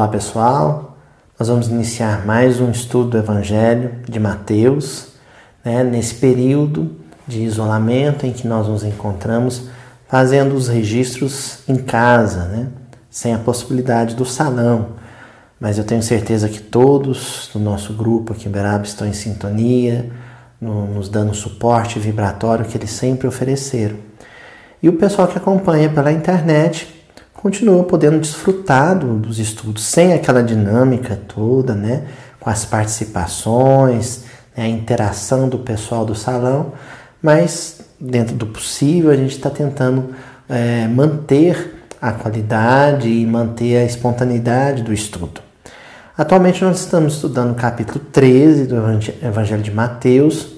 Olá pessoal, nós vamos iniciar mais um estudo do Evangelho de Mateus, né, nesse período de isolamento em que nós nos encontramos fazendo os registros em casa, né, sem a possibilidade do salão. Mas eu tenho certeza que todos do nosso grupo aqui em Beraba estão em sintonia, no, nos dando o suporte vibratório que eles sempre ofereceram. E o pessoal que acompanha pela internet continua podendo desfrutar do, dos estudos sem aquela dinâmica toda, né? Com as participações, né? a interação do pessoal do salão, mas dentro do possível a gente está tentando é, manter a qualidade e manter a espontaneidade do estudo. Atualmente nós estamos estudando o capítulo 13 do Evangelho de Mateus,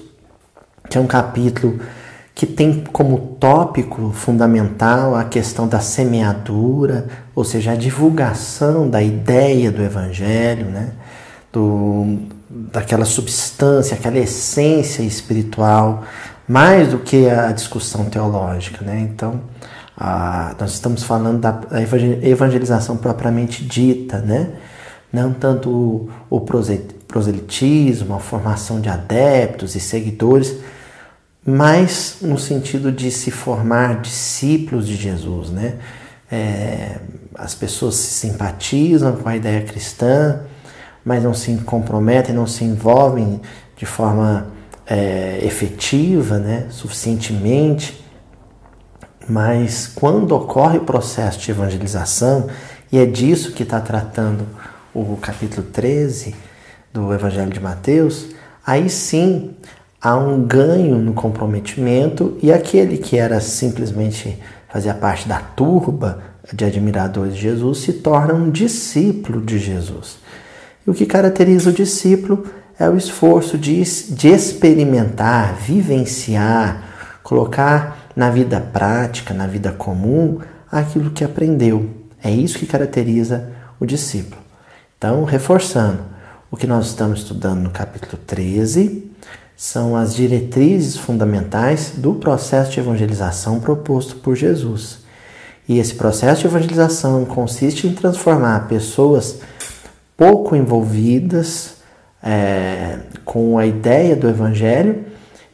que é um capítulo que tem como tópico fundamental a questão da semeadura, ou seja, a divulgação da ideia do Evangelho, né? do, daquela substância, aquela essência espiritual, mais do que a discussão teológica. Né? Então, a, nós estamos falando da evangelização propriamente dita, né? não tanto o, o proselitismo, a formação de adeptos e seguidores, mas no sentido de se formar discípulos de Jesus, né? É, as pessoas se simpatizam com a ideia cristã, mas não se comprometem, não se envolvem de forma é, efetiva, né? Suficientemente. Mas quando ocorre o processo de evangelização, e é disso que está tratando o capítulo 13 do Evangelho de Mateus, aí sim há um ganho no comprometimento e aquele que era simplesmente fazia parte da turba de admiradores de Jesus se torna um discípulo de Jesus. E o que caracteriza o discípulo é o esforço de, de experimentar, vivenciar, colocar na vida prática, na vida comum, aquilo que aprendeu. É isso que caracteriza o discípulo. Então, reforçando, o que nós estamos estudando no capítulo 13 são as diretrizes fundamentais do processo de evangelização proposto por Jesus. E esse processo de evangelização consiste em transformar pessoas pouco envolvidas é, com a ideia do evangelho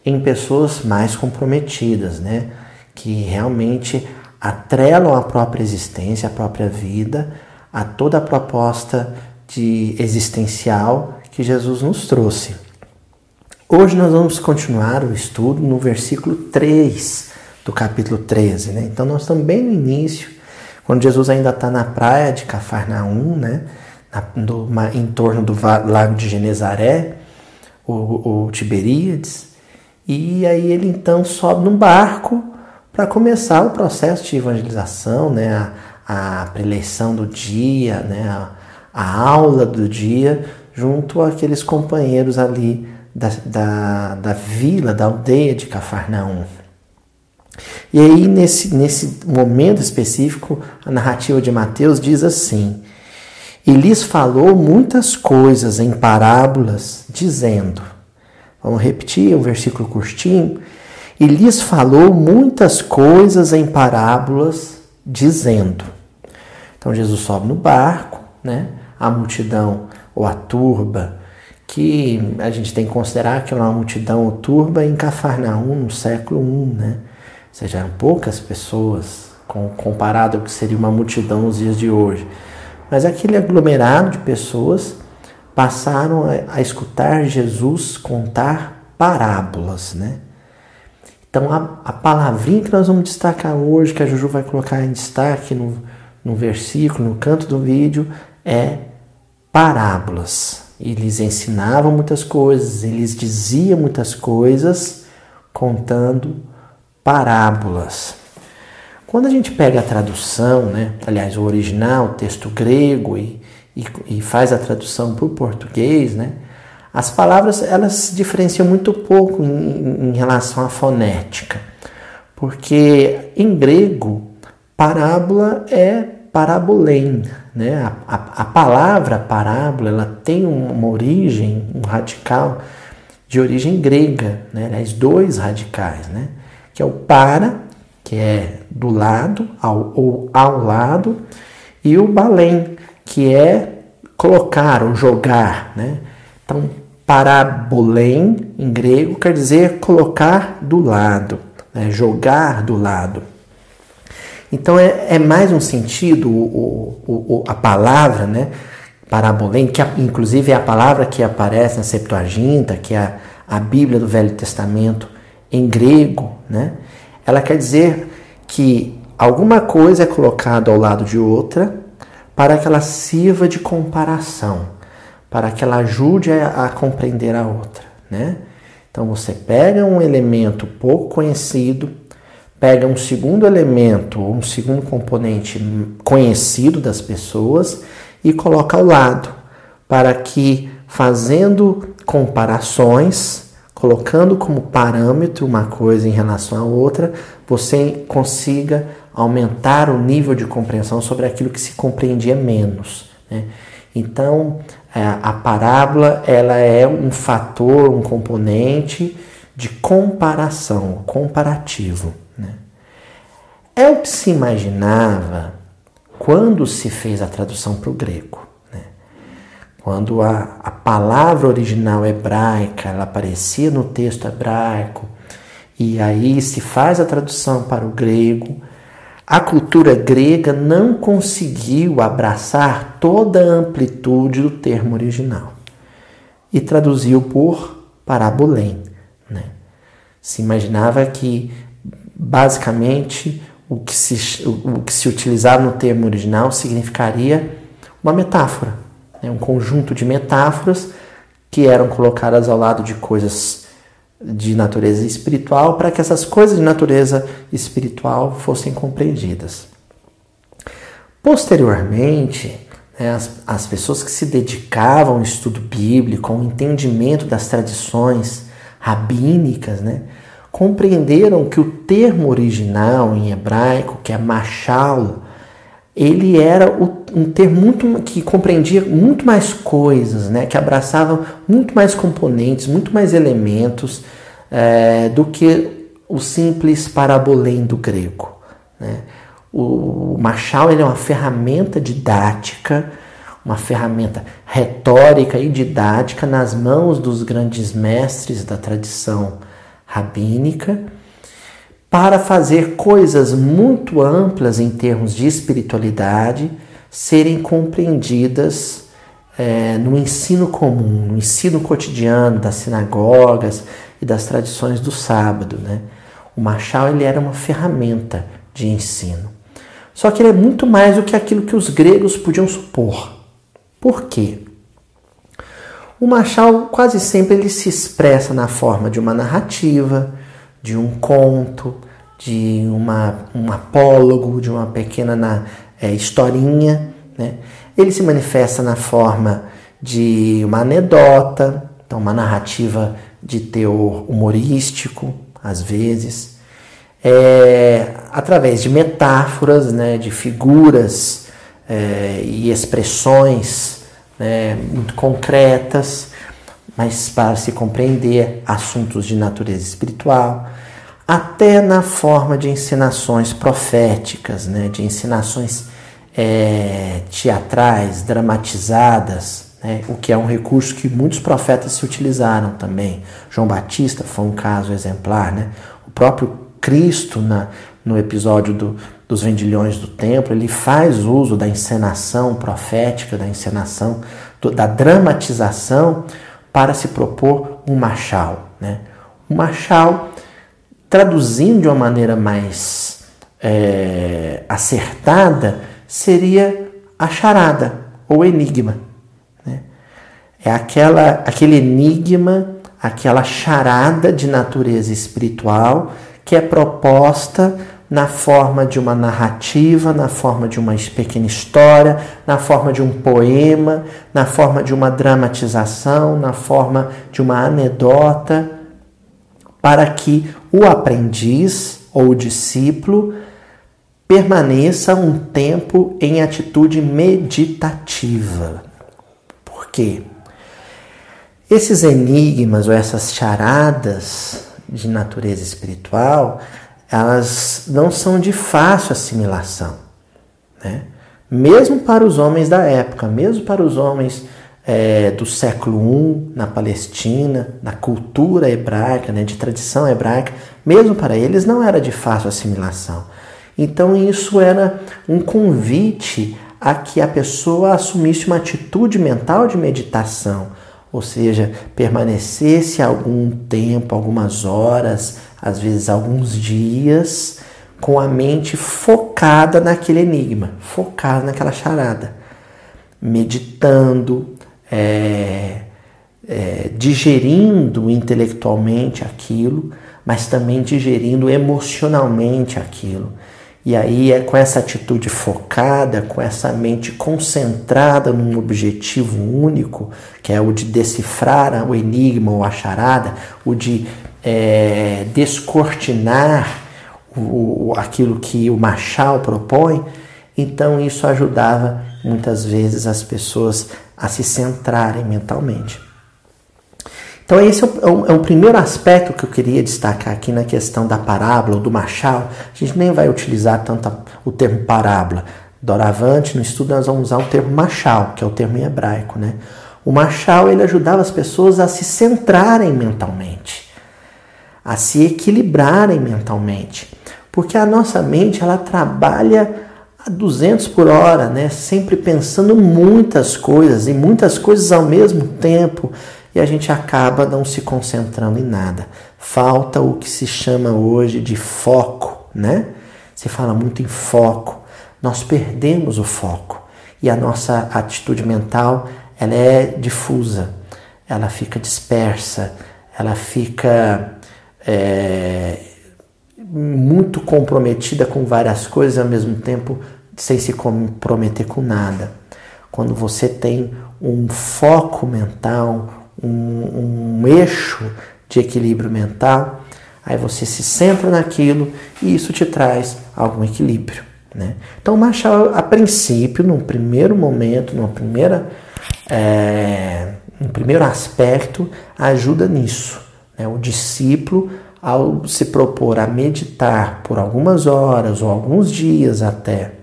em pessoas mais comprometidas, né? que realmente atrelam a própria existência, a própria vida, a toda a proposta de existencial que Jesus nos trouxe. Hoje nós vamos continuar o estudo no versículo 3 do capítulo 13. Né? Então nós estamos bem no início, quando Jesus ainda está na praia de Cafarnaum, né? Na, no, em torno do lago de Genezaré, o, o Tiberíades, e aí ele então sobe num barco para começar o processo de evangelização, né? a, a preleição do dia, né? a, a aula do dia, junto àqueles companheiros ali da, da, da vila, da aldeia de Cafarnaum. E aí, nesse, nesse momento específico, a narrativa de Mateus diz assim: E lhes falou muitas coisas em parábolas, dizendo. Vamos repetir um versículo curtinho. E lhes falou muitas coisas em parábolas, dizendo. Então Jesus sobe no barco, né? A multidão ou a turba que a gente tem que considerar que é uma multidão turba em Cafarnaum no século I, né? Ou seja, eram poucas pessoas comparado ao que seria uma multidão nos dias de hoje. Mas aquele aglomerado de pessoas passaram a, a escutar Jesus contar parábolas, né? Então a, a palavrinha que nós vamos destacar hoje, que a Juju vai colocar em destaque no, no versículo, no canto do vídeo, é parábolas. Eles ensinavam muitas coisas, eles diziam muitas coisas contando parábolas. Quando a gente pega a tradução, né, aliás, o original, o texto grego, e, e, e faz a tradução para o português, né, as palavras elas se diferenciam muito pouco em, em relação à fonética, porque em grego, parábola é parabolém. Né? A, a, a, palavra parábola ela tem uma origem, um radical de origem grega, né? aliás, dois radicais, né? que é o para, que é do lado ao, ou ao lado, e o balém, que é colocar ou jogar, né? Então, parabolém em grego quer dizer colocar do lado, né? jogar do lado. Então é, é mais um sentido, o, o, o, a palavra, né? Parabolém, que inclusive é a palavra que aparece na Septuaginta, que é a, a Bíblia do Velho Testamento em grego, né? Ela quer dizer que alguma coisa é colocada ao lado de outra para que ela sirva de comparação, para que ela ajude a, a compreender a outra, né? Então você pega um elemento pouco conhecido, pega um segundo elemento, um segundo componente conhecido das pessoas e coloca ao lado, para que fazendo comparações, colocando como parâmetro uma coisa em relação à outra, você consiga aumentar o nível de compreensão sobre aquilo que se compreendia menos. Né? Então, é, a parábola ela é um fator, um componente de comparação, comparativo. Né? É o que se imaginava quando se fez a tradução para o grego. Né? Quando a, a palavra original hebraica ela aparecia no texto hebraico e aí se faz a tradução para o grego, a cultura grega não conseguiu abraçar toda a amplitude do termo original e traduziu por parabolém. Né? Se imaginava que, basicamente, o que, se, o que se utilizava no termo original significaria uma metáfora, né? um conjunto de metáforas que eram colocadas ao lado de coisas de natureza espiritual para que essas coisas de natureza espiritual fossem compreendidas. Posteriormente, né, as, as pessoas que se dedicavam ao estudo bíblico, ao entendimento das tradições rabínicas, né, compreenderam que o termo original em hebraico, que é machal, ele era um termo muito, que compreendia muito mais coisas, né? que abraçava muito mais componentes, muito mais elementos é, do que o simples parabolém do grego. Né? O, Machal ele é uma ferramenta didática, uma ferramenta retórica e didática nas mãos dos grandes mestres da tradição rabínica para fazer coisas muito amplas em termos de espiritualidade serem compreendidas é, no ensino comum, no ensino cotidiano das sinagogas e das tradições do sábado. Né? O Machal ele era uma ferramenta de ensino. Só que ele é muito mais do que aquilo que os gregos podiam supor. Por quê? O Machal quase sempre ele se expressa na forma de uma narrativa, de um conto, de uma, um apólogo, de uma pequena na, é, historinha. Né? Ele se manifesta na forma de uma anedota, então uma narrativa de teor humorístico, às vezes, é, através de metáforas, né, de figuras é, e expressões né, muito concretas, mas para se compreender assuntos de natureza espiritual, até na forma de encenações proféticas, né, de encenações é, teatrais, dramatizadas, né, o que é um recurso que muitos profetas se utilizaram também. João Batista foi um caso exemplar, né? o próprio Cristo, na, no episódio do, dos vendilhões do templo, ele faz uso da encenação profética, da encenação, da dramatização para se propor um machal. Né? Um machal, traduzindo de uma maneira mais é, acertada, seria a charada ou enigma. Né? É aquela, aquele enigma, aquela charada de natureza espiritual que é proposta na forma de uma narrativa, na forma de uma pequena história, na forma de um poema, na forma de uma dramatização, na forma de uma anedota, para que o aprendiz ou o discípulo permaneça um tempo em atitude meditativa. Por quê? Esses enigmas ou essas charadas de natureza espiritual, elas não são de fácil assimilação. Né? mesmo para os homens da época, mesmo para os homens é, do século I na Palestina, na cultura hebraica, né, de tradição hebraica, mesmo para eles não era de fácil assimilação. Então isso era um convite a que a pessoa assumisse uma atitude mental de meditação, ou seja, permanecesse algum tempo, algumas horas, às vezes alguns dias, com a mente focada naquele enigma, focada naquela charada, meditando, é, é, digerindo intelectualmente aquilo, mas também digerindo emocionalmente aquilo. E aí é com essa atitude focada, com essa mente concentrada num objetivo único, que é o de decifrar o enigma ou a charada, o de é, descortinar o, aquilo que o Machal propõe, então isso ajudava muitas vezes as pessoas a se centrarem mentalmente. Então, esse é o, é o, primeiro aspecto que eu queria destacar aqui na questão da parábola ou do machal. A gente nem vai utilizar tanto o termo parábola. Doravante, no estudo, nós vamos usar o termo machal, que é o termo em hebraico. Né? O machal ele ajudava as pessoas a se centrarem mentalmente, a se equilibrarem mentalmente. Porque a nossa mente ela trabalha a 200 por hora, né? Sempre pensando muitas coisas e muitas coisas ao mesmo tempo e a gente acaba não se concentrando em nada. Falta o que se chama hoje de foco, né? Se fala muito em foco. Nós perdemos o foco e a nossa atitude mental ela é difusa, ela fica dispersa, ela fica é, muito comprometida com várias coisas ao mesmo tempo sem se comprometer com nada. Quando você tem um foco mental, um, um eixo de equilíbrio mental, aí você se centra naquilo e isso te traz algum equilíbrio. Né? Então, Machado, a princípio, num primeiro momento, numa primeira, é, um primeiro aspecto, ajuda nisso. Né? O discípulo ao se propor a meditar por algumas horas ou alguns dias até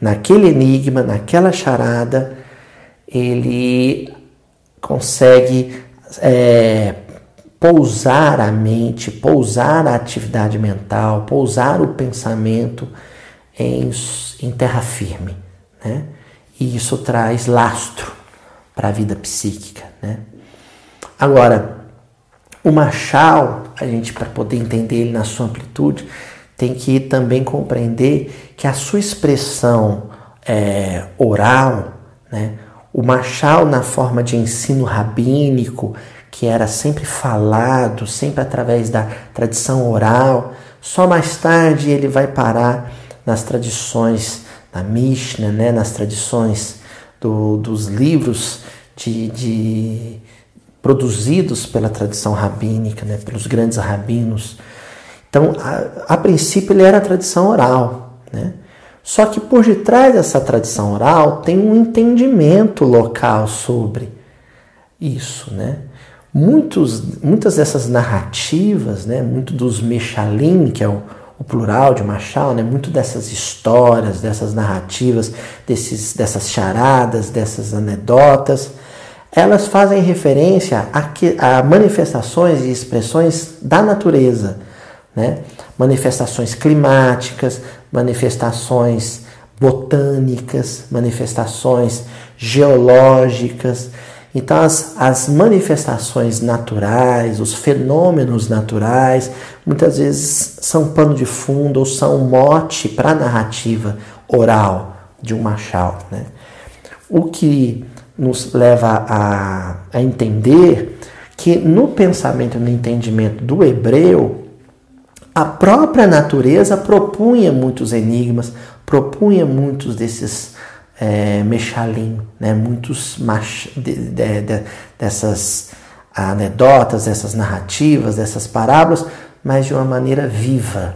naquele enigma, naquela charada, ele consegue é, pousar a mente, pousar a atividade mental, pousar o pensamento em, em terra firme. Né? E isso traz lastro para a vida psíquica. Né? Agora, o Machal, a gente para poder entender ele na sua amplitude, tem que também compreender que a sua expressão é, oral, né, o Machal na forma de ensino rabínico, que era sempre falado, sempre através da tradição oral, só mais tarde ele vai parar nas tradições da Mishnah, né, nas tradições do, dos livros de, de produzidos pela tradição rabínica, né, pelos grandes rabinos. Então, a, a, princípio, ele era a tradição oral. Né? Só que por detrás dessa tradição oral tem um entendimento local sobre isso. Né? Muitos, muitas dessas narrativas, né, muito dos Mechalim, que é o, o plural de Machal, né, muito dessas histórias, dessas narrativas, desses, dessas charadas, dessas anedotas, elas fazem referência a, que, a manifestações e expressões da natureza, né? manifestações climáticas, manifestações botânicas, manifestações geológicas. Então, as, as manifestações naturais, os fenômenos naturais, muitas vezes são pano de fundo ou são mote para a narrativa oral de um machal. Né? O que nos leva a, a entender que no pensamento e no entendimento do hebreu, a própria natureza propunha muitos enigmas, propunha muitos desses é, mechalim, né? muitos mach, de, de, de, dessas anedotas, dessas narrativas, dessas parábolas, mas de uma maneira viva,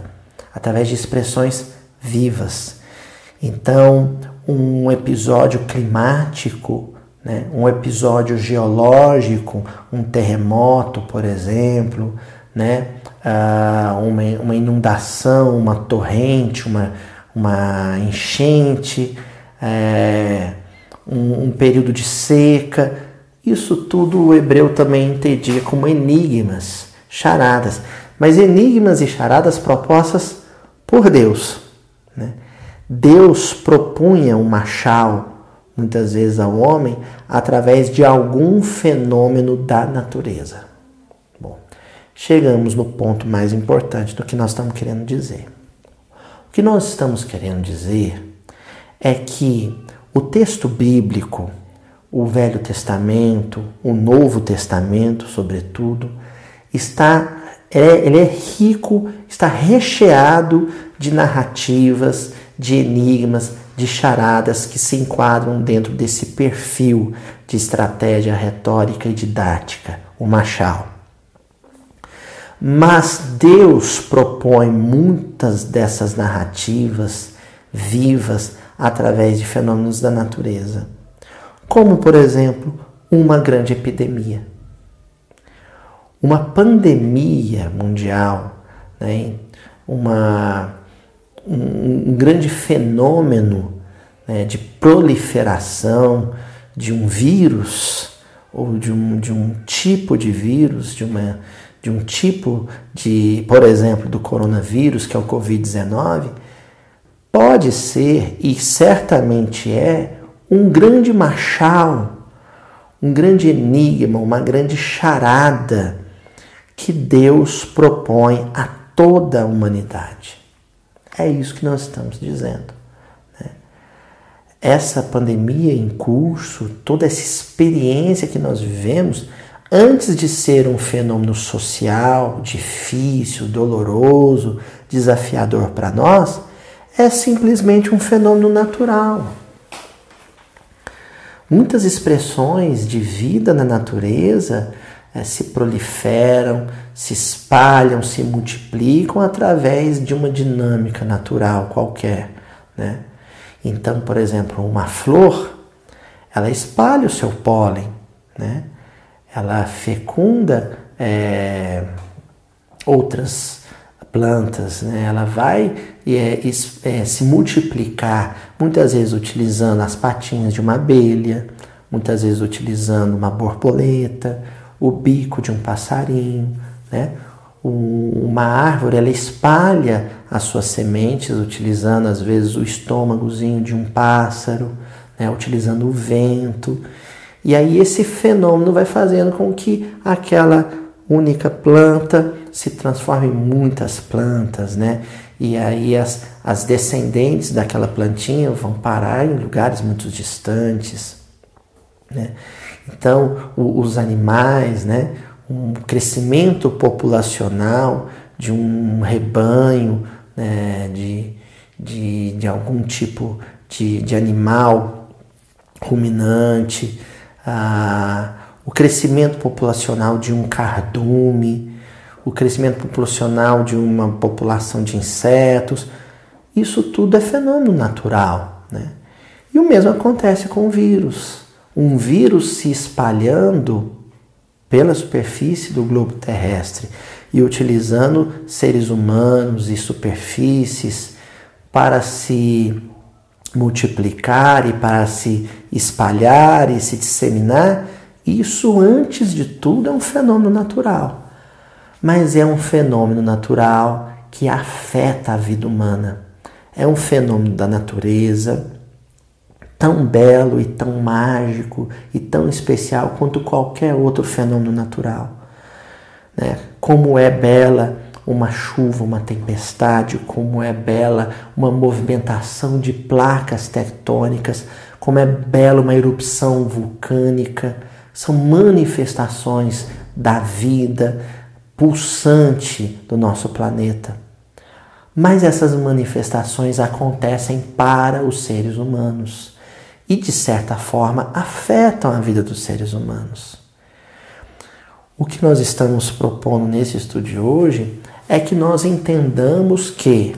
através de expressões vivas. Então, um episódio climático né? um episódio geológico, um terremoto, por exemplo, né? Ah, uma, uma inundação, uma torrente, uma, uma enchente, é, um, um período de seca. Isso tudo o hebreu também entendia como enigmas, charadas, mas enigmas e charadas propostas por Deus. Né? Deus propunha um machal, muitas vezes ao homem, através de algum fenômeno da natureza. Bom, chegamos no ponto mais importante do que nós estamos querendo dizer. O que nós estamos querendo dizer é que o texto bíblico, o Velho Testamento, o Novo Testamento, sobretudo, está é, ele é rico, está recheado de narrativas, de enigmas, de charadas que se enquadram dentro desse perfil de estratégia retórica e didática, o machal. Mas Deus propõe muitas dessas narrativas vivas através de fenômenos da natureza, como, por exemplo, uma grande epidemia. Uma pandemia mundial, né? uma, um, um grande fenômeno né? de proliferação de um vírus ou de um, de um tipo de vírus, de, uma, de um tipo de, por exemplo, do coronavírus, que é o Covid-19, pode ser e certamente é um grande machal, um grande enigma, uma grande charada que Deus propõe a toda a humanidade. É isso que nós estamos dizendo. Né? Essa pandemia em curso, toda essa experiência que nós vivemos, antes de ser um fenômeno social difícil, doloroso, desafiador para nós, é simplesmente um fenômeno natural. Muitas expressões de vida na natureza é, se proliferam, se espalham, se multiplicam através de uma dinâmica natural qualquer. Né? Então, por exemplo, uma flor, ela espalha o seu pólen, né? ela fecunda é, outras plantas, né? ela vai é, é, se multiplicar, muitas vezes utilizando as patinhas de uma abelha, muitas vezes utilizando uma borboleta, o bico de um passarinho, né? uma árvore ela espalha as suas sementes utilizando às vezes o estômagozinho de um pássaro, né? utilizando o vento. E aí esse fenômeno vai fazendo com que aquela única planta se transforma em muitas plantas, né? E aí as, as descendentes daquela plantinha vão parar em lugares muito distantes, né? Então, o, os animais, né? Um crescimento populacional de um rebanho, né? de, de, de algum tipo de, de animal ruminante, ah, o crescimento populacional de um cardume, o crescimento populacional de uma população de insetos, isso tudo é fenômeno natural. Né? E o mesmo acontece com o vírus. Um vírus se espalhando pela superfície do globo terrestre e utilizando seres humanos e superfícies para se multiplicar e para se espalhar e se disseminar, isso, antes de tudo, é um fenômeno natural. Mas é um fenômeno natural que afeta a vida humana. É um fenômeno da natureza tão belo e tão mágico e tão especial quanto qualquer outro fenômeno natural. Né? Como é bela uma chuva, uma tempestade, como é bela uma movimentação de placas tectônicas, como é bela uma erupção vulcânica são manifestações da vida pulsante do nosso planeta. Mas essas manifestações acontecem para os seres humanos e, de certa forma, afetam a vida dos seres humanos. O que nós estamos propondo nesse estudo de hoje é que nós entendamos que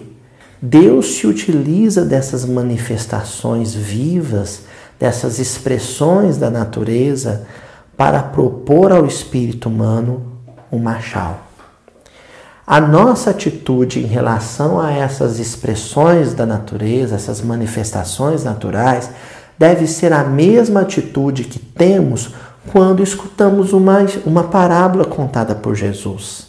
Deus se utiliza dessas manifestações vivas, dessas expressões da natureza para propor ao espírito humano um machal. A nossa atitude em relação a essas expressões da natureza, essas manifestações naturais, deve ser a mesma atitude que temos quando escutamos uma, uma parábola contada por Jesus.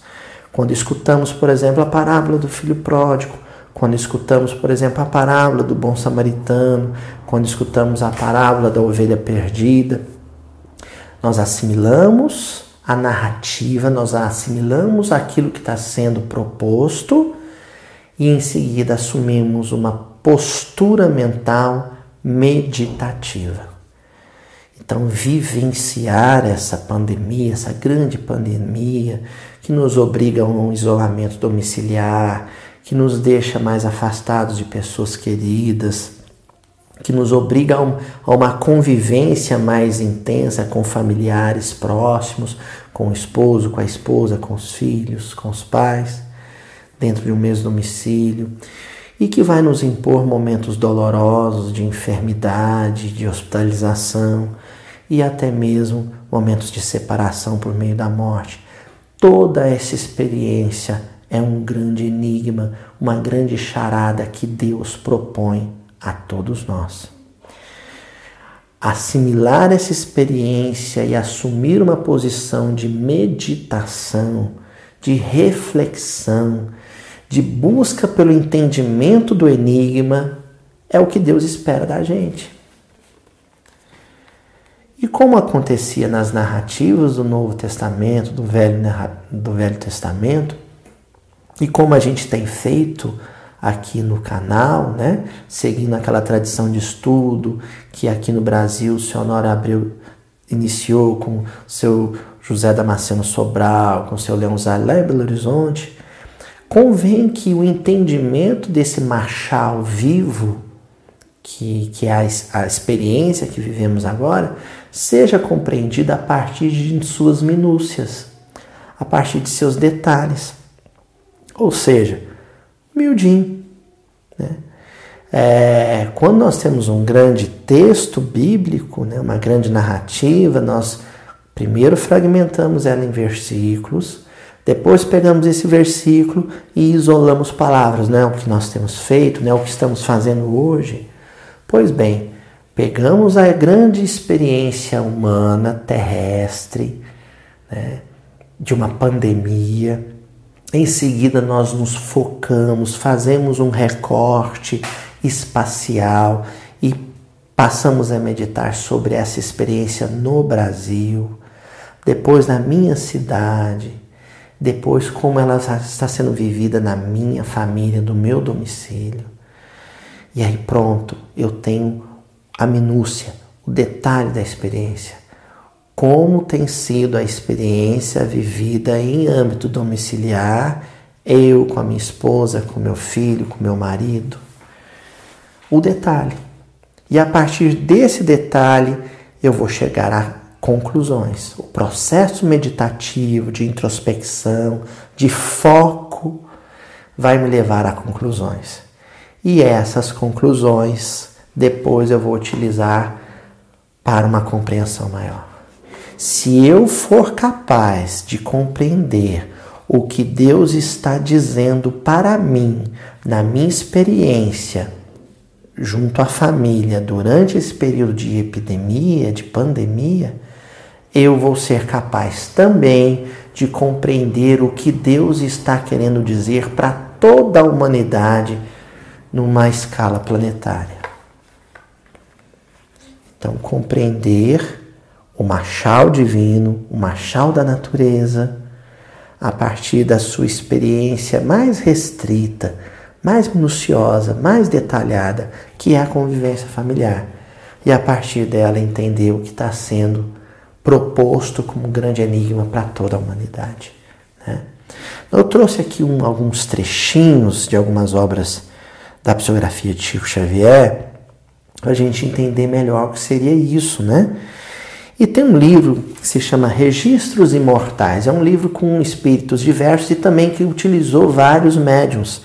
Quando escutamos, por exemplo, a parábola do filho pródigo, quando escutamos, por exemplo, a parábola do bom samaritano, quando escutamos a parábola da ovelha perdida, nós assimilamos a narrativa, nós assimilamos aquilo que está sendo proposto e em seguida assumimos uma postura mental meditativa. Então, vivenciar essa pandemia, essa grande pandemia, que nos obriga a um isolamento domiciliar, que nos deixa mais afastados de pessoas queridas, que nos obriga a, um, uma convivência mais intensa com familiares próximos, com o esposo, com a esposa, com os filhos, com os pais, dentro de um mesmo domicílio e que vai nos impor momentos dolorosos de enfermidade, de hospitalização e até mesmo momentos de separação por meio da morte. Toda essa experiência é um grande enigma, uma grande charada que Deus propõe a todos nós. Assimilar essa experiência e assumir uma posição de meditação, de reflexão, de busca pelo entendimento do enigma, é o que Deus espera da gente. E como acontecia nas narrativas do Novo Testamento, do Velho, do Velho Testamento, e como a gente tem feito aqui no canal, né, seguindo aquela tradição de estudo que aqui no Brasil o senhor Honório Abreu iniciou com o seu José Damasceno Sobral, com o seu Leão Zalé lá em Belo Horizonte, Convém que o entendimento desse marchal vivo, que, que é a, a experiência que vivemos agora, seja compreendida a partir de suas minúcias, a partir de seus detalhes. Ou seja, miudinho. Né? É, quando nós temos um grande texto bíblico, né, uma grande narrativa, nós primeiro fragmentamos ela em versículos, depois pegamos esse versículo e isolamos palavras, não é o que nós temos feito, não é o que estamos fazendo hoje. Pois bem, pegamos a grande experiência humana, terrestre, né, de uma pandemia, em seguida nós nos focamos, fazemos um recorte espacial e passamos a meditar sobre essa experiência no Brasil, depois na minha cidade depois como ela está sendo vivida na minha família, no meu domicílio. E aí pronto, eu tenho a minúcia, o detalhe da experiência. Como tem sido a experiência vivida em âmbito domiciliar, eu com a minha esposa, com meu filho, com meu marido. O detalhe. E a partir desse detalhe, eu vou chegar a conclusões. O processo meditativo de introspecção, de foco, vai me levar a conclusões. E essas conclusões depois eu vou utilizar para uma compreensão maior. Se eu for capaz de compreender o que Deus está dizendo para mim, na minha experiência, junto à família, durante esse período de epidemia, de pandemia, eu vou ser capaz também de compreender o que Deus está querendo dizer para toda a humanidade numa escala planetária. Então, compreender o machal divino, o machal da natureza, a partir da sua experiência mais restrita, mais minuciosa, mais detalhada, que é a convivência familiar. E a partir dela entender o que está sendo proposto como um grande enigma para toda a humanidade. Né? Eu trouxe aqui um, alguns trechinhos de algumas obras da psicografia de Chico Xavier para a gente entender melhor o que seria isso, né? E tem um livro que se chama Registros Imortais. É um livro com espíritos diversos e também que utilizou vários médiums.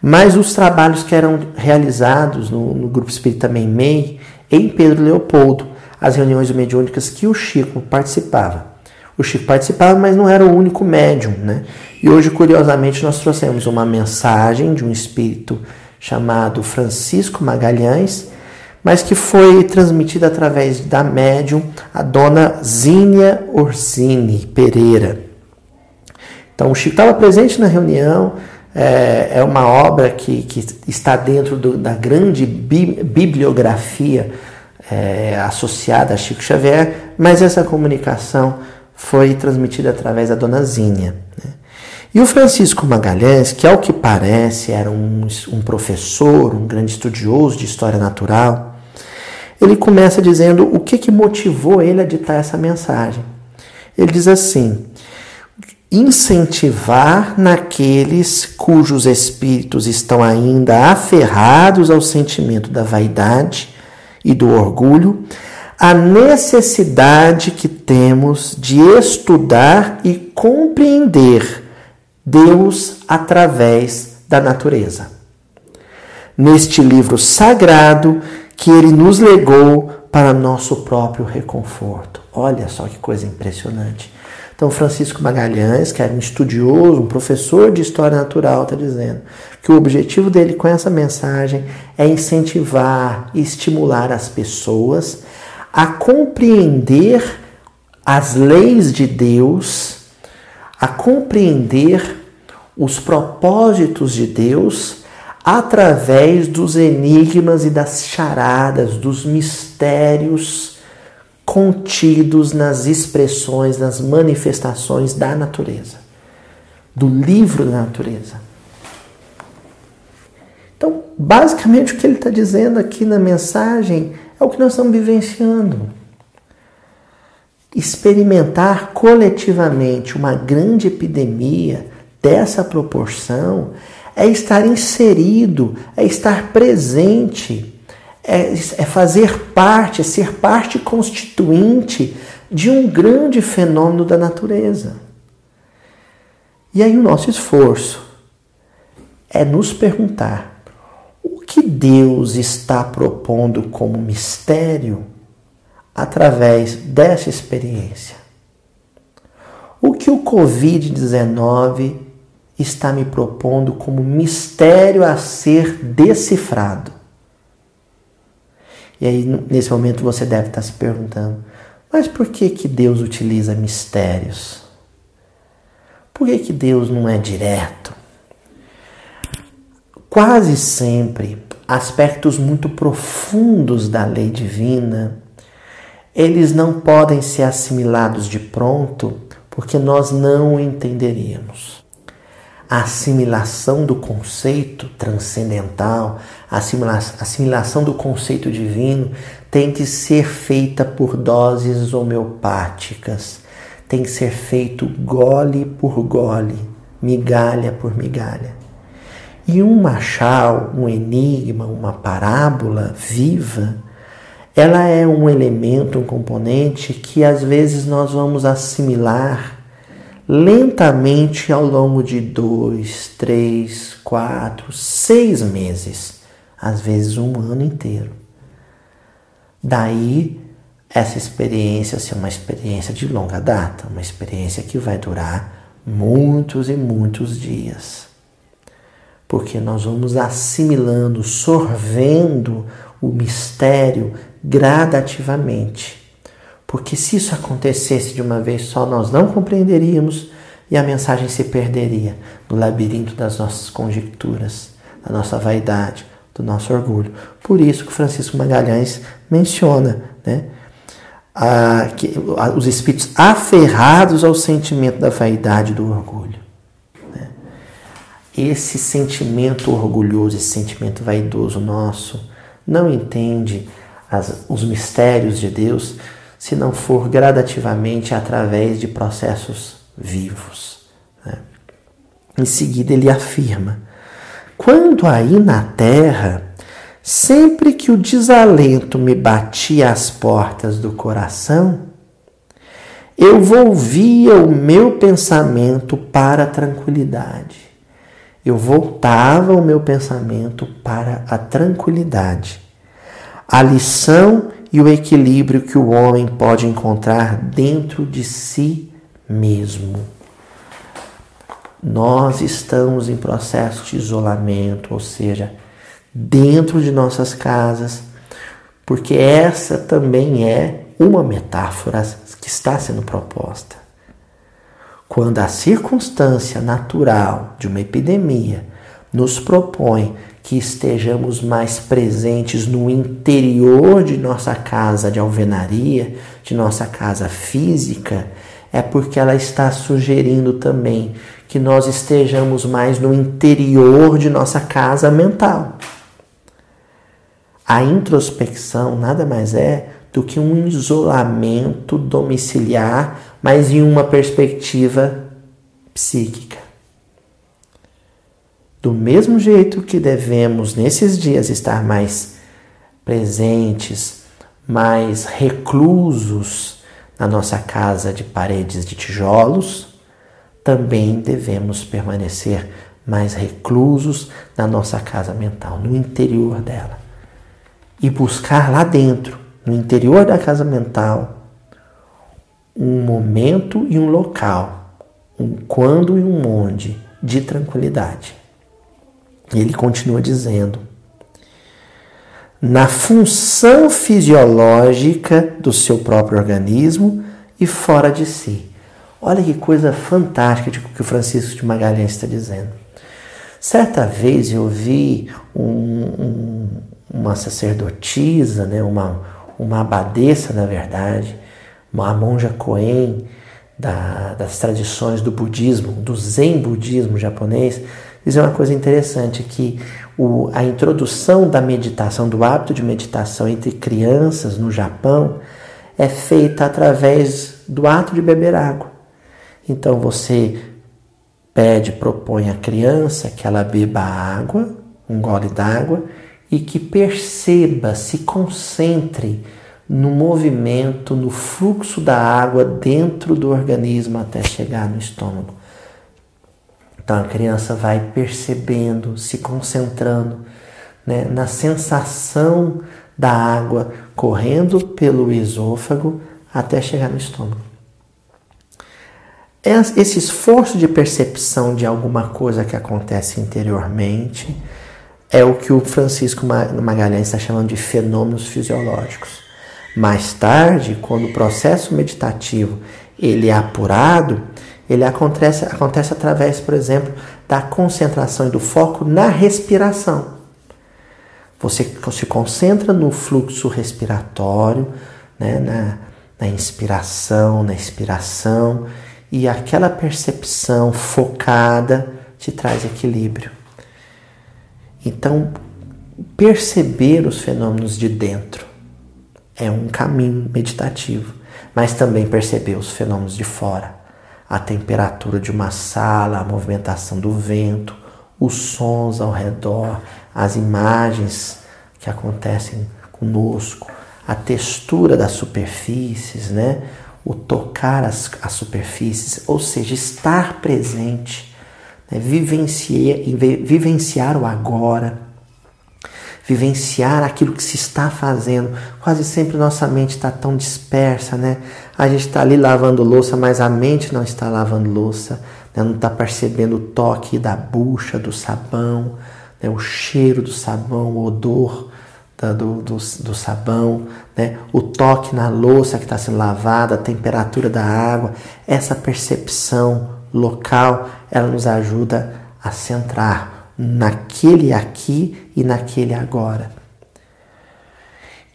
Mas os trabalhos que eram realizados no, no Grupo Espírita Meimei em Pedro Leopoldo as reuniões mediúnicas que o Chico participava. O Chico participava, mas não era o único médium, né? E hoje, curiosamente, nós trouxemos uma mensagem de um espírito chamado Francisco Magalhães, mas que foi transmitida através da médium a dona Zínia Orsini Pereira. Então, o Chico estava presente na reunião, é, é uma obra que, que está dentro do, da grande bi, bibliografia é, associada a Chico Xavier, mas essa comunicação foi transmitida através da dona Zínia. Né? E o Francisco Magalhães, que ao que parece era um, um professor, um grande estudioso de história natural, ele começa dizendo o que, que motivou ele a ditar essa mensagem. Ele diz assim: incentivar naqueles cujos espíritos estão ainda aferrados ao sentimento da vaidade e do orgulho, a necessidade que temos de estudar e compreender Deus através da natureza. Neste livro sagrado que ele nos legou para nosso próprio reconforto. Olha só que coisa impressionante. Então, Francisco Magalhães, que era um estudioso, um professor de história natural, está dizendo que o objetivo dele com essa mensagem é incentivar e estimular as pessoas a compreender as leis de Deus a compreender os propósitos de Deus através dos enigmas e das charadas, dos mistérios contidos nas expressões, nas manifestações da natureza, do livro da natureza. Então, basicamente, o que ele está dizendo aqui na mensagem é o que nós estamos vivenciando experimentar coletivamente uma grande epidemia dessa proporção é estar inserido, é estar presente, é, é fazer parte, é ser parte constituinte de um grande fenômeno da natureza. E aí o nosso esforço é nos perguntar o que Deus está propondo como mistério através dessa experiência. O que o Covid-19 está me propondo como mistério a ser decifrado? E aí, nesse momento, você deve estar se perguntando: mas por que, que Deus utiliza mistérios? Por que, que Deus não é direto? Quase sempre, aspectos muito profundos da lei divina eles não podem ser assimilados de pronto porque nós não entenderíamos. A assimilação do conceito transcendental, a assimilação do conceito divino tem que ser feita por doses homeopáticas, tem que ser feito gole por gole, migalha por migalha. E um machal, um enigma, uma parábola viva, ela é um elemento, um componente que às vezes nós vamos assimilar lentamente ao longo de dois, três, quatro, seis meses, às vezes um ano inteiro. Daí essa experiência ser uma experiência de longa data, uma experiência que vai durar muitos e muitos dias. Porque nós vamos assimilando, sorvendo o mistério gradativamente. Porque se isso acontecesse de uma vez só, nós não compreenderíamos e a mensagem se perderia no labirinto das nossas conjecturas, da nossa vaidade, do nosso orgulho. Por isso que Francisco Magalhães menciona né, a, que, a, os espíritos aferrados ao sentimento da vaidade e do orgulho. Né. Esse sentimento orgulhoso, esse sentimento vaidoso nosso, não entende as, os mistérios de Deus se não for gradativamente através de processos vivos. Né? Em seguida, ele afirma: quando aí na terra, sempre que o desalento me batia às portas do coração, eu volvia o meu pensamento para a tranquilidade. Eu voltava o meu pensamento para a tranquilidade a lição e o equilíbrio que o homem pode encontrar dentro de si mesmo. nós estamos em processo de isolamento, ou seja, dentro de nossas casas, porque essa também é uma metáfora que está sendo proposta. Quando a circunstância natural de uma epidemia nos propõe que estejamos mais presentes no interior de nossa casa de alvenaria, de nossa casa física, é porque ela está sugerindo também que nós estejamos mais no interior de nossa casa mental. A introspecção nada mais é do que um isolamento domiciliar, mas em uma perspectiva psíquica. Do mesmo jeito que devemos nesses dias estar mais presentes, mais reclusos na nossa casa de paredes de tijolos, também devemos permanecer mais reclusos na nossa casa mental, no interior dela. E buscar lá dentro, no interior da casa mental, um momento e um local, um quando e um onde de tranquilidade. E ele continua dizendo: na função fisiológica do seu próprio organismo e fora de si. Olha que coisa fantástica que o Francisco de Magalhães está dizendo. Certa vez eu vi um, um, uma sacerdotisa, né, uma, uma abadesa, na verdade, uma monja Koen da, das tradições do budismo, do Zen budismo japonês, dizer uma coisa interessante que o, a introdução da meditação, do hábito de meditação entre crianças no Japão é feita através do ato de beber água. Então você pede, propõe à criança que ela beba água, um gole d'água, e que perceba, se concentre no movimento, no fluxo da água dentro do organismo até chegar no estômago. Então a criança vai percebendo, se concentrando né, na sensação da água correndo pelo esôfago até chegar no estômago. Esse esforço de percepção de alguma coisa que acontece interiormente é o que o Francisco Magalhães está chamando de fenômenos fisiológicos. Mais tarde, quando o processo meditativo ele é apurado, ele acontece, acontece através, por exemplo, da concentração e do foco na respiração. Você se concentra no fluxo respiratório, né, na, na inspiração, na expiração, e aquela percepção focada te traz equilíbrio. Então, perceber os fenômenos de dentro é um caminho meditativo, mas também perceber os fenômenos de fora a temperatura de uma sala, a movimentação do vento, os sons ao redor, as imagens que acontecem conosco, a textura das superfícies, né? o tocar as, as superfícies, ou seja, estar presente, né? vivenciar, vivenciar o agora, vivenciar aquilo que se está fazendo. Quase sempre nossa mente está tão dispersa, né? A gente está ali lavando louça, mas a mente não está lavando louça, né? não está percebendo o toque da bucha, do sabão, né? o cheiro do sabão, o odor do, do, do, sabão, né? o toque na louça que está sendo lavada, a temperatura da água. Essa percepção local, ela nos ajuda a centrar naquele aqui e naquele agora.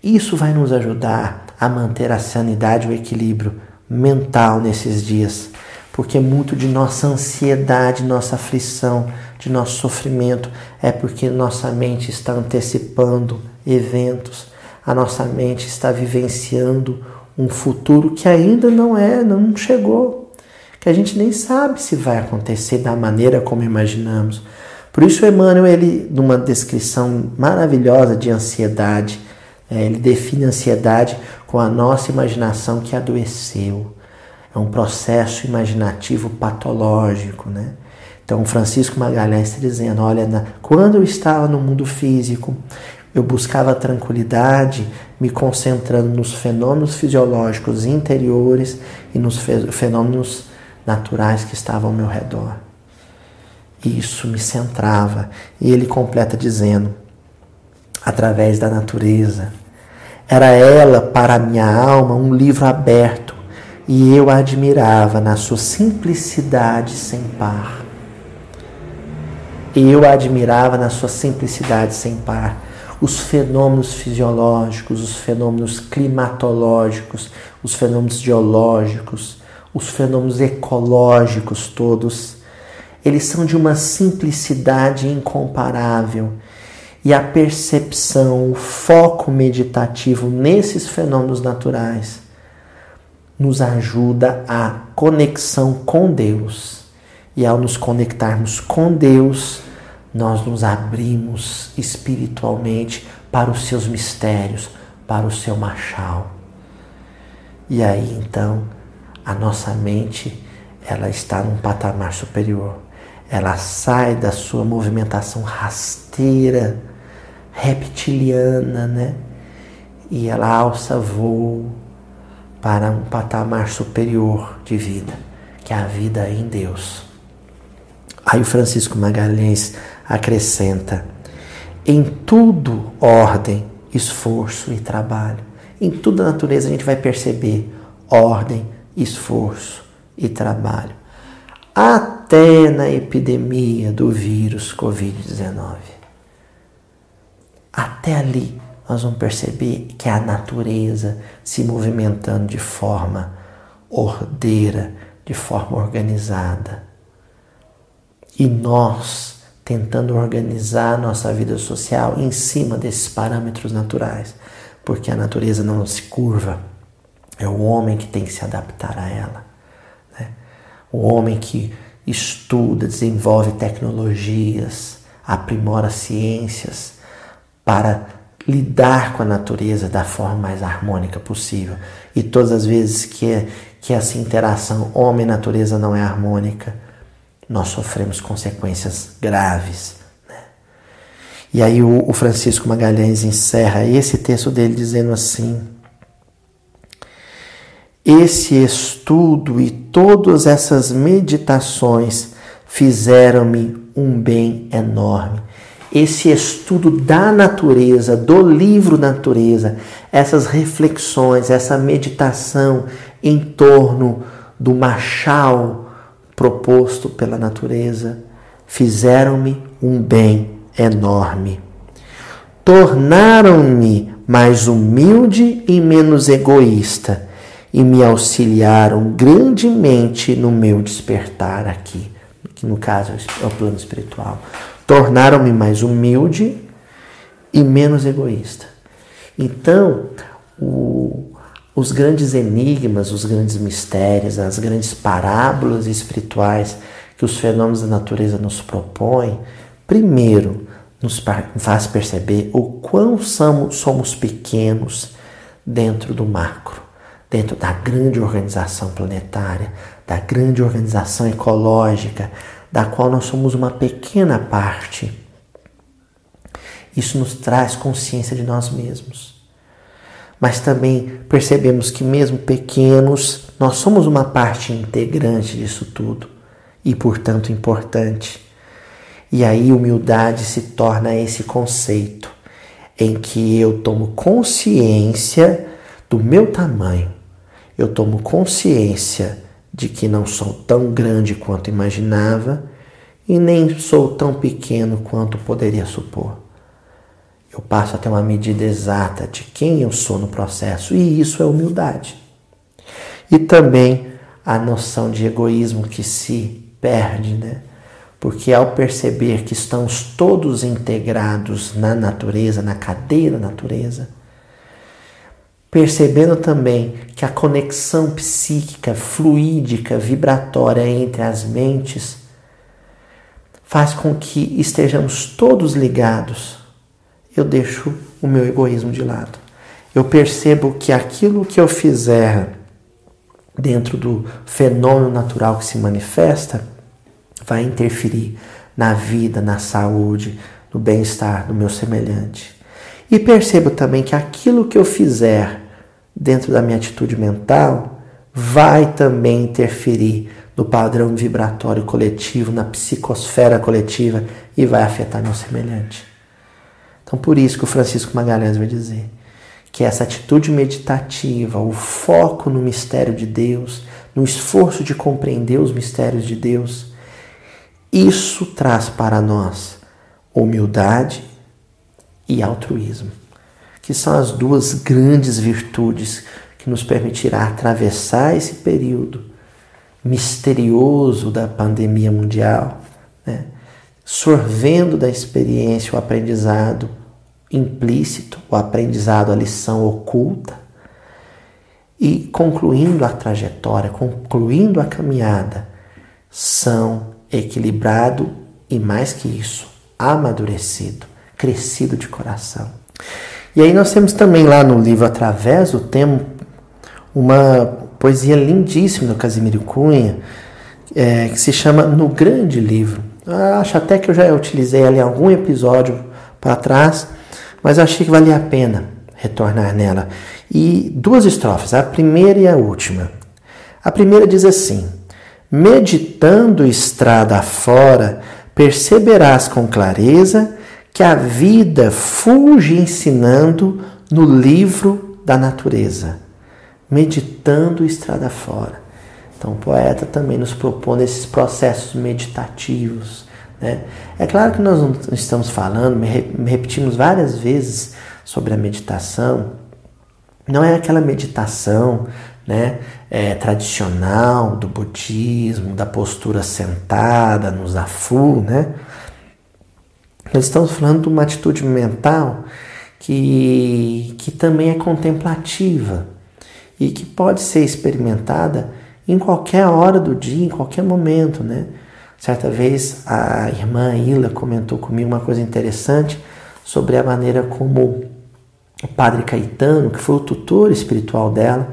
Isso vai nos ajudar a manter a sanidade o equilíbrio mental nesses dias, porque muito de nossa ansiedade, nossa aflição, de nosso sofrimento é porque nossa mente está antecipando eventos, a nossa mente está vivenciando um futuro que ainda não é, não chegou, que a gente nem sabe se vai acontecer da maneira como imaginamos. Por isso, Emmanuel, ele, numa descrição maravilhosa de ansiedade, é, ele define a ansiedade com a nossa imaginação que adoeceu. É um processo imaginativo patológico, né? Então, Francisco Magalhães está dizendo: olha, quando eu estava no mundo físico, eu buscava tranquilidade, me concentrando nos fenômenos fisiológicos interiores e nos fenômenos naturais que estavam ao meu redor. Isso me centrava. E ele completa dizendo: através da natureza. Era ela, para a minha alma, um livro aberto, e eu a admirava na sua simplicidade sem par. Eu a admirava na sua simplicidade sem par. Os fenômenos fisiológicos, os fenômenos climatológicos, os fenômenos geológicos, os fenômenos ecológicos todos, eles são de uma simplicidade incomparável. E a percepção, o foco meditativo nesses fenômenos naturais nos ajuda a conexão com Deus. E ao nos conectarmos com Deus, nós nos abrimos espiritualmente para os seus mistérios, para o seu machal. E aí então a nossa mente ela está num patamar superior. Ela sai da sua movimentação rasteira, reptiliana, né? E ela alça voo para um patamar superior de vida, que é a vida em Deus. Aí o Francisco Magalhães acrescenta: em tudo ordem, esforço e trabalho. Em toda a natureza a gente vai perceber ordem, esforço e trabalho. Até na epidemia do vírus Covid-19. Até ali nós vamos perceber que a natureza se movimentando de forma ordeira, de forma organizada. E nós tentando organizar nossa vida social em cima desses parâmetros naturais, porque a natureza não se curva, é o homem que tem que se adaptar a ela. Né? O homem que estuda, desenvolve tecnologias, aprimora ciências para lidar com a natureza da forma mais harmônica possível. E todas as vezes que, que essa interação homem-natureza não é harmônica, nós sofremos consequências graves. Né? E aí o, o Francisco Magalhães encerra esse texto dele dizendo assim: esse estudo e todas essas meditações fizeram-me um bem enorme. Esse estudo da natureza, do livro Natureza, essas reflexões, essa meditação em torno do machal proposto pela natureza fizeram-me um bem enorme. Tornaram-me mais humilde e menos egoísta e me auxiliaram grandemente no meu despertar aqui, que no caso é o plano espiritual. Tornaram-me mais humilde e menos egoísta. Então, o, os grandes enigmas, os grandes mistérios, as grandes parábolas espirituais que os fenômenos da natureza nos propõem, primeiro nos faz perceber o quão somos pequenos dentro do macro, dentro da grande organização planetária, da grande organização ecológica, da qual nós somos uma pequena parte. Isso nos traz consciência de nós mesmos mas também percebemos que, mesmo pequenos, nós somos uma parte integrante disso tudo e, portanto, importante. E aí, humildade se torna esse conceito em que eu tomo consciência do meu tamanho, eu tomo consciência de que não sou tão grande quanto imaginava e nem sou tão pequeno quanto poderia supor. Eu passo a ter uma medida exata de quem eu sou no processo, e isso é humildade. E também a noção de egoísmo que se perde, né? Porque ao perceber que estamos todos integrados na natureza, na cadeia da natureza, percebendo também que a conexão psíquica, fluídica, vibratória entre as mentes faz com que estejamos todos ligados eu deixo o meu egoísmo de lado. Eu percebo que aquilo que eu fizer dentro do fenômeno natural que se manifesta vai interferir na vida, na saúde, no bem-estar do meu semelhante. E percebo também que aquilo que eu fizer dentro da minha atitude mental vai também interferir no padrão vibratório coletivo, na psicosfera coletiva e vai afetar meu semelhante. Então, por isso que o Francisco Magalhães vai dizer que essa atitude meditativa, o foco no mistério de Deus, no esforço de compreender os mistérios de Deus, isso traz para nós humildade e altruísmo, que são as duas grandes virtudes que nos permitirá atravessar esse período misterioso da pandemia mundial, né? sorvendo da experiência o aprendizado implícito, o aprendizado, a lição oculta, e concluindo a trajetória, concluindo a caminhada, são equilibrado e mais que isso, amadurecido, crescido de coração. E aí nós temos também lá no livro Através do Tempo uma poesia lindíssima do Casimiro Cunha, é, que se chama No Grande Livro. Eu acho até que eu já utilizei ali algum episódio para trás, mas achei que valia a pena retornar nela. E duas estrofes, a primeira e a última. A primeira diz assim: Meditando estrada fora, perceberás com clareza que a vida fulge ensinando no livro da natureza. Meditando estrada fora. Então, o poeta também nos propõe esses processos meditativos. Né? É claro que nós não estamos falando, repetimos várias vezes sobre a meditação. Não é aquela meditação né, é, tradicional do budismo, da postura sentada no zafu, né? Nós estamos falando de uma atitude mental que, que também é contemplativa e que pode ser experimentada em qualquer hora do dia, em qualquer momento, né? Certa vez a irmã Ila comentou comigo uma coisa interessante sobre a maneira como o padre Caetano, que foi o tutor espiritual dela,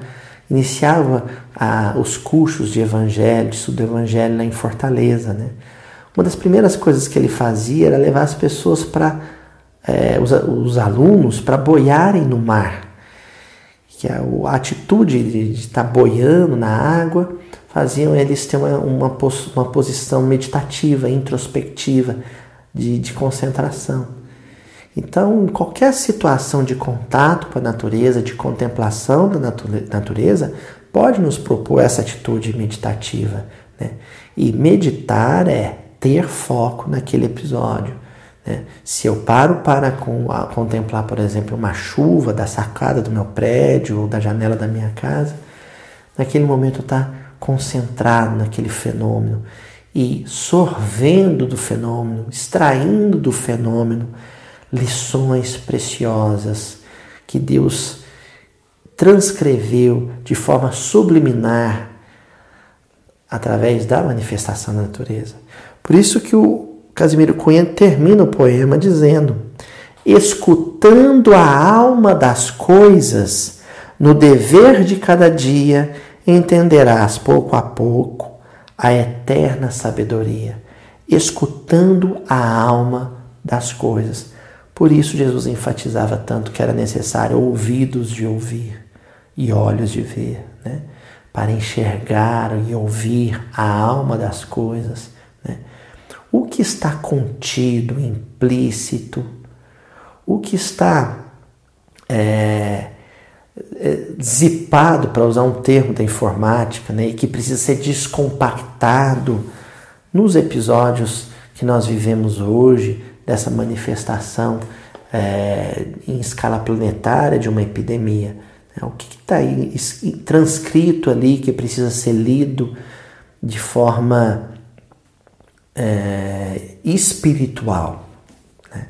iniciava ah, os cursos de evangelho, de estudo do evangelho lá em Fortaleza. Né? Uma das primeiras coisas que ele fazia era levar as pessoas para, é, os, os, alunos, para boiarem no mar. Que a, a atitude de, estar boiando na água faziam eles ter uma, uma, uma posição meditativa, introspectiva, de, de concentração. Então, qualquer situação de contato com a natureza, de contemplação da natureza, pode nos propor essa atitude meditativa. Né? E meditar é ter foco naquele episódio. Né? Se eu paro para contemplar, por exemplo, uma chuva da sacada do meu prédio ou da janela da minha casa, naquele momento está concentrado naquele fenômeno e sorvendo do fenômeno, extraindo do fenômeno lições preciosas que Deus transcreveu de forma subliminar através da manifestação da natureza. Por isso que o Casimiro Cunha termina o poema dizendo: escutando a alma das coisas, no dever de cada dia, entenderás pouco a pouco a eterna sabedoria, escutando a alma das coisas. Por isso Jesus enfatizava tanto que era necessário ouvidos de ouvir e olhos de ver, né? para enxergar e ouvir a alma das coisas. Né? O que está contido, implícito, o que está é, é, zipado, para usar um termo da informática, né? e que precisa ser descompactado nos episódios que nós vivemos hoje, dessa manifestação é, em escala planetária de uma epidemia. É, o que está transcrito ali que precisa ser lido de forma é, espiritual? Né?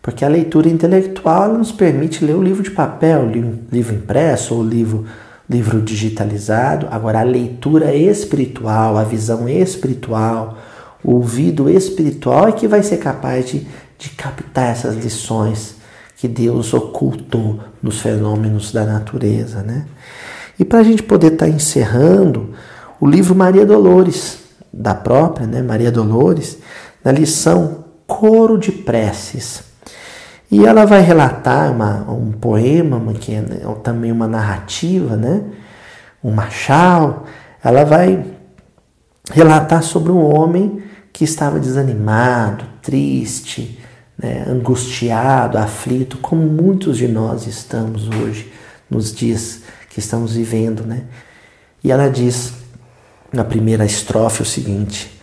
Porque a leitura intelectual nos permite ler o livro de papel, o livro, impresso ou livro, livro digitalizado. Agora, a leitura espiritual, a visão espiritual, o ouvido espiritual é que vai ser capaz de, de captar essas lições que Deus ocultou nos fenômenos da natureza. Né? E para a gente poder estar tá encerrando, o livro Maria Dolores, da própria né, Maria Dolores, na lição Coro de Preces. E ela vai relatar uma, um poema, que é também uma narrativa, né? um machal. Ela vai relatar sobre um homem que estava desanimado, triste, né, angustiado, aflito, como muitos de nós estamos hoje, nos dias que estamos vivendo. Né? E ela diz na primeira estrofe o seguinte: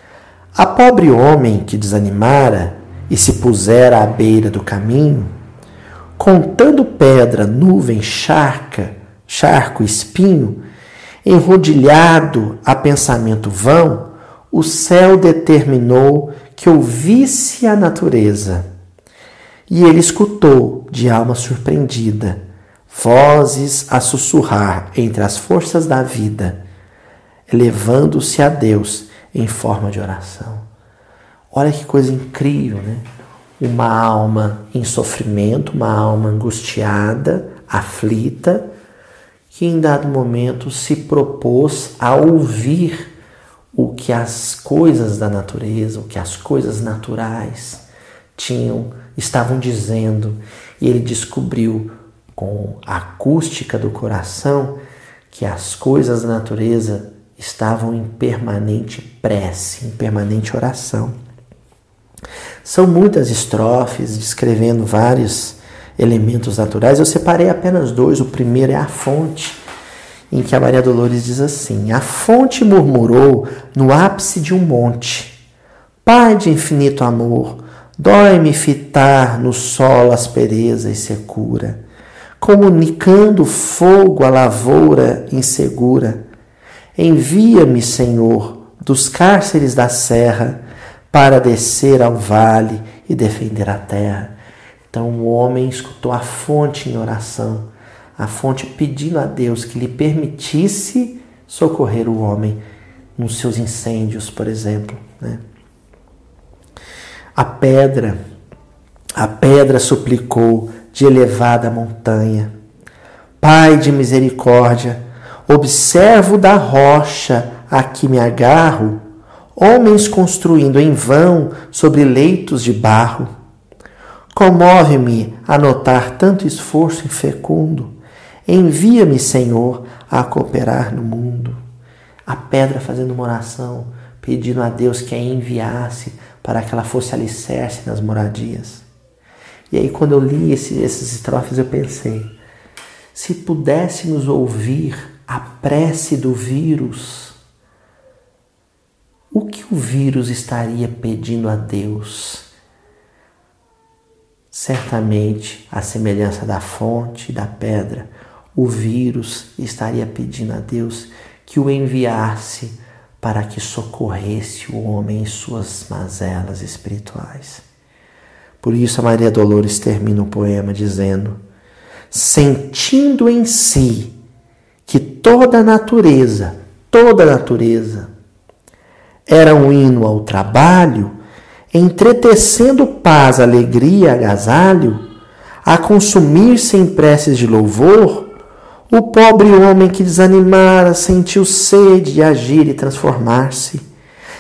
A pobre homem que desanimara e se pusera à beira do caminho, contando pedra, nuvem, charca, charco, espinho, enrodilhado a pensamento vão, o céu determinou que ouvisse a natureza. E ele escutou, de alma surpreendida, vozes a sussurrar entre as forças da vida, elevando-se a Deus em forma de oração. Olha que coisa incrível, né? Uma alma em sofrimento, uma alma angustiada, aflita, que em dado momento se propôs a ouvir o que as coisas da natureza, o que as coisas naturais tinham, estavam dizendo, e ele descobriu com a acústica do coração que as coisas da natureza estavam em permanente prece, em permanente oração. São muitas estrofes descrevendo vários elementos naturais. Eu separei apenas dois. O primeiro é a fonte em que a Maria Dolores diz assim: A fonte murmurou no ápice de um monte. Pai de infinito amor, dói-me fitar no solo aspereza e secura, comunicando fogo à lavoura insegura. Envia-me, Senhor, dos cárceres da serra, para descer ao vale e defender a terra. Então o homem escutou a fonte em oração a fonte pedindo a Deus que lhe permitisse socorrer o homem nos seus incêndios, por exemplo. Né? A pedra, a pedra suplicou de elevada montanha. Pai de misericórdia, observo da rocha a que me agarro, homens construindo em vão sobre leitos de barro. Comove-me a notar tanto esforço infecundo Envia-me, Senhor, a cooperar no mundo. A pedra fazendo uma oração, pedindo a Deus que a enviasse para que ela fosse alicerce nas moradias. E aí, quando eu li esse, esses estrofes, eu pensei: se pudéssemos ouvir a prece do vírus, o que o vírus estaria pedindo a Deus? Certamente, a semelhança da fonte e da pedra, o vírus estaria pedindo a Deus que o enviasse para que socorresse o homem em suas mazelas espirituais. Por isso a Maria Dolores termina o poema dizendo: sentindo em si que toda a natureza, toda a natureza era um hino ao trabalho, entretecendo paz, alegria, agasalho, a consumir-se em preces de louvor, o pobre homem que desanimara sentiu sede de agir e transformar-se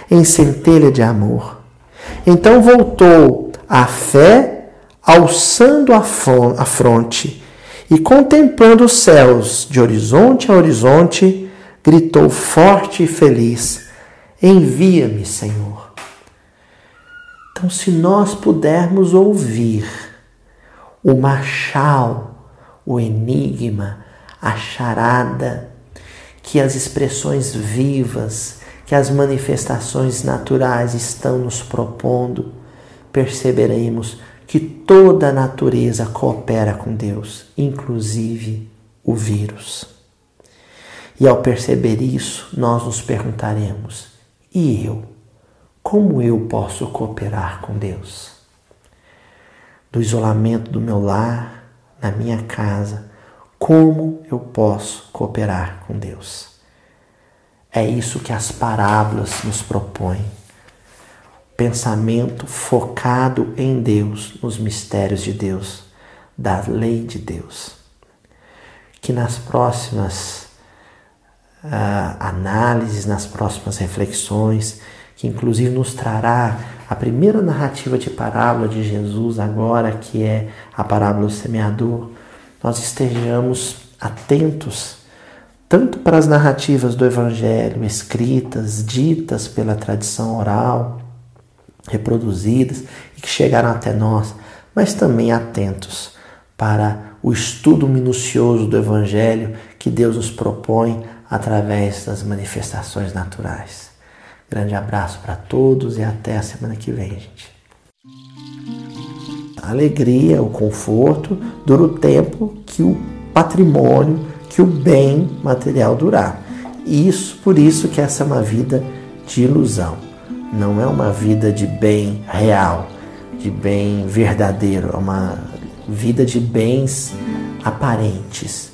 em centelha de amor. Então voltou à fé, alçando a fronte e contemplando os céus de horizonte a horizonte, gritou forte e feliz: Envia-me, Senhor. Então, se nós pudermos ouvir o machal, o enigma, a charada, que as expressões vivas, que as manifestações naturais estão nos propondo, perceberemos que toda a natureza coopera com Deus, inclusive o vírus. E ao perceber isso, nós nos perguntaremos: e eu? Como eu posso cooperar com Deus? Do isolamento do meu lar, na minha casa, como eu posso cooperar com Deus? É isso que as parábolas nos propõem. Pensamento focado em Deus, nos mistérios de Deus, da lei de Deus. Que nas próximas uh, análises, nas próximas reflexões, que inclusive nos trará a primeira narrativa de parábola de Jesus agora, que é a parábola do semeador, nós estejamos atentos tanto para as narrativas do Evangelho escritas, ditas pela tradição oral, reproduzidas e que chegaram até nós, mas também atentos para o estudo minucioso do Evangelho que Deus nos propõe através das manifestações naturais. Grande abraço para todos e até a semana que vem, gente. A alegria, o conforto dura o tempo que o patrimônio, que o bem material durar. Isso, por isso que essa é uma vida de ilusão. Não é uma vida de bem real, de bem verdadeiro, é uma vida de bens aparentes.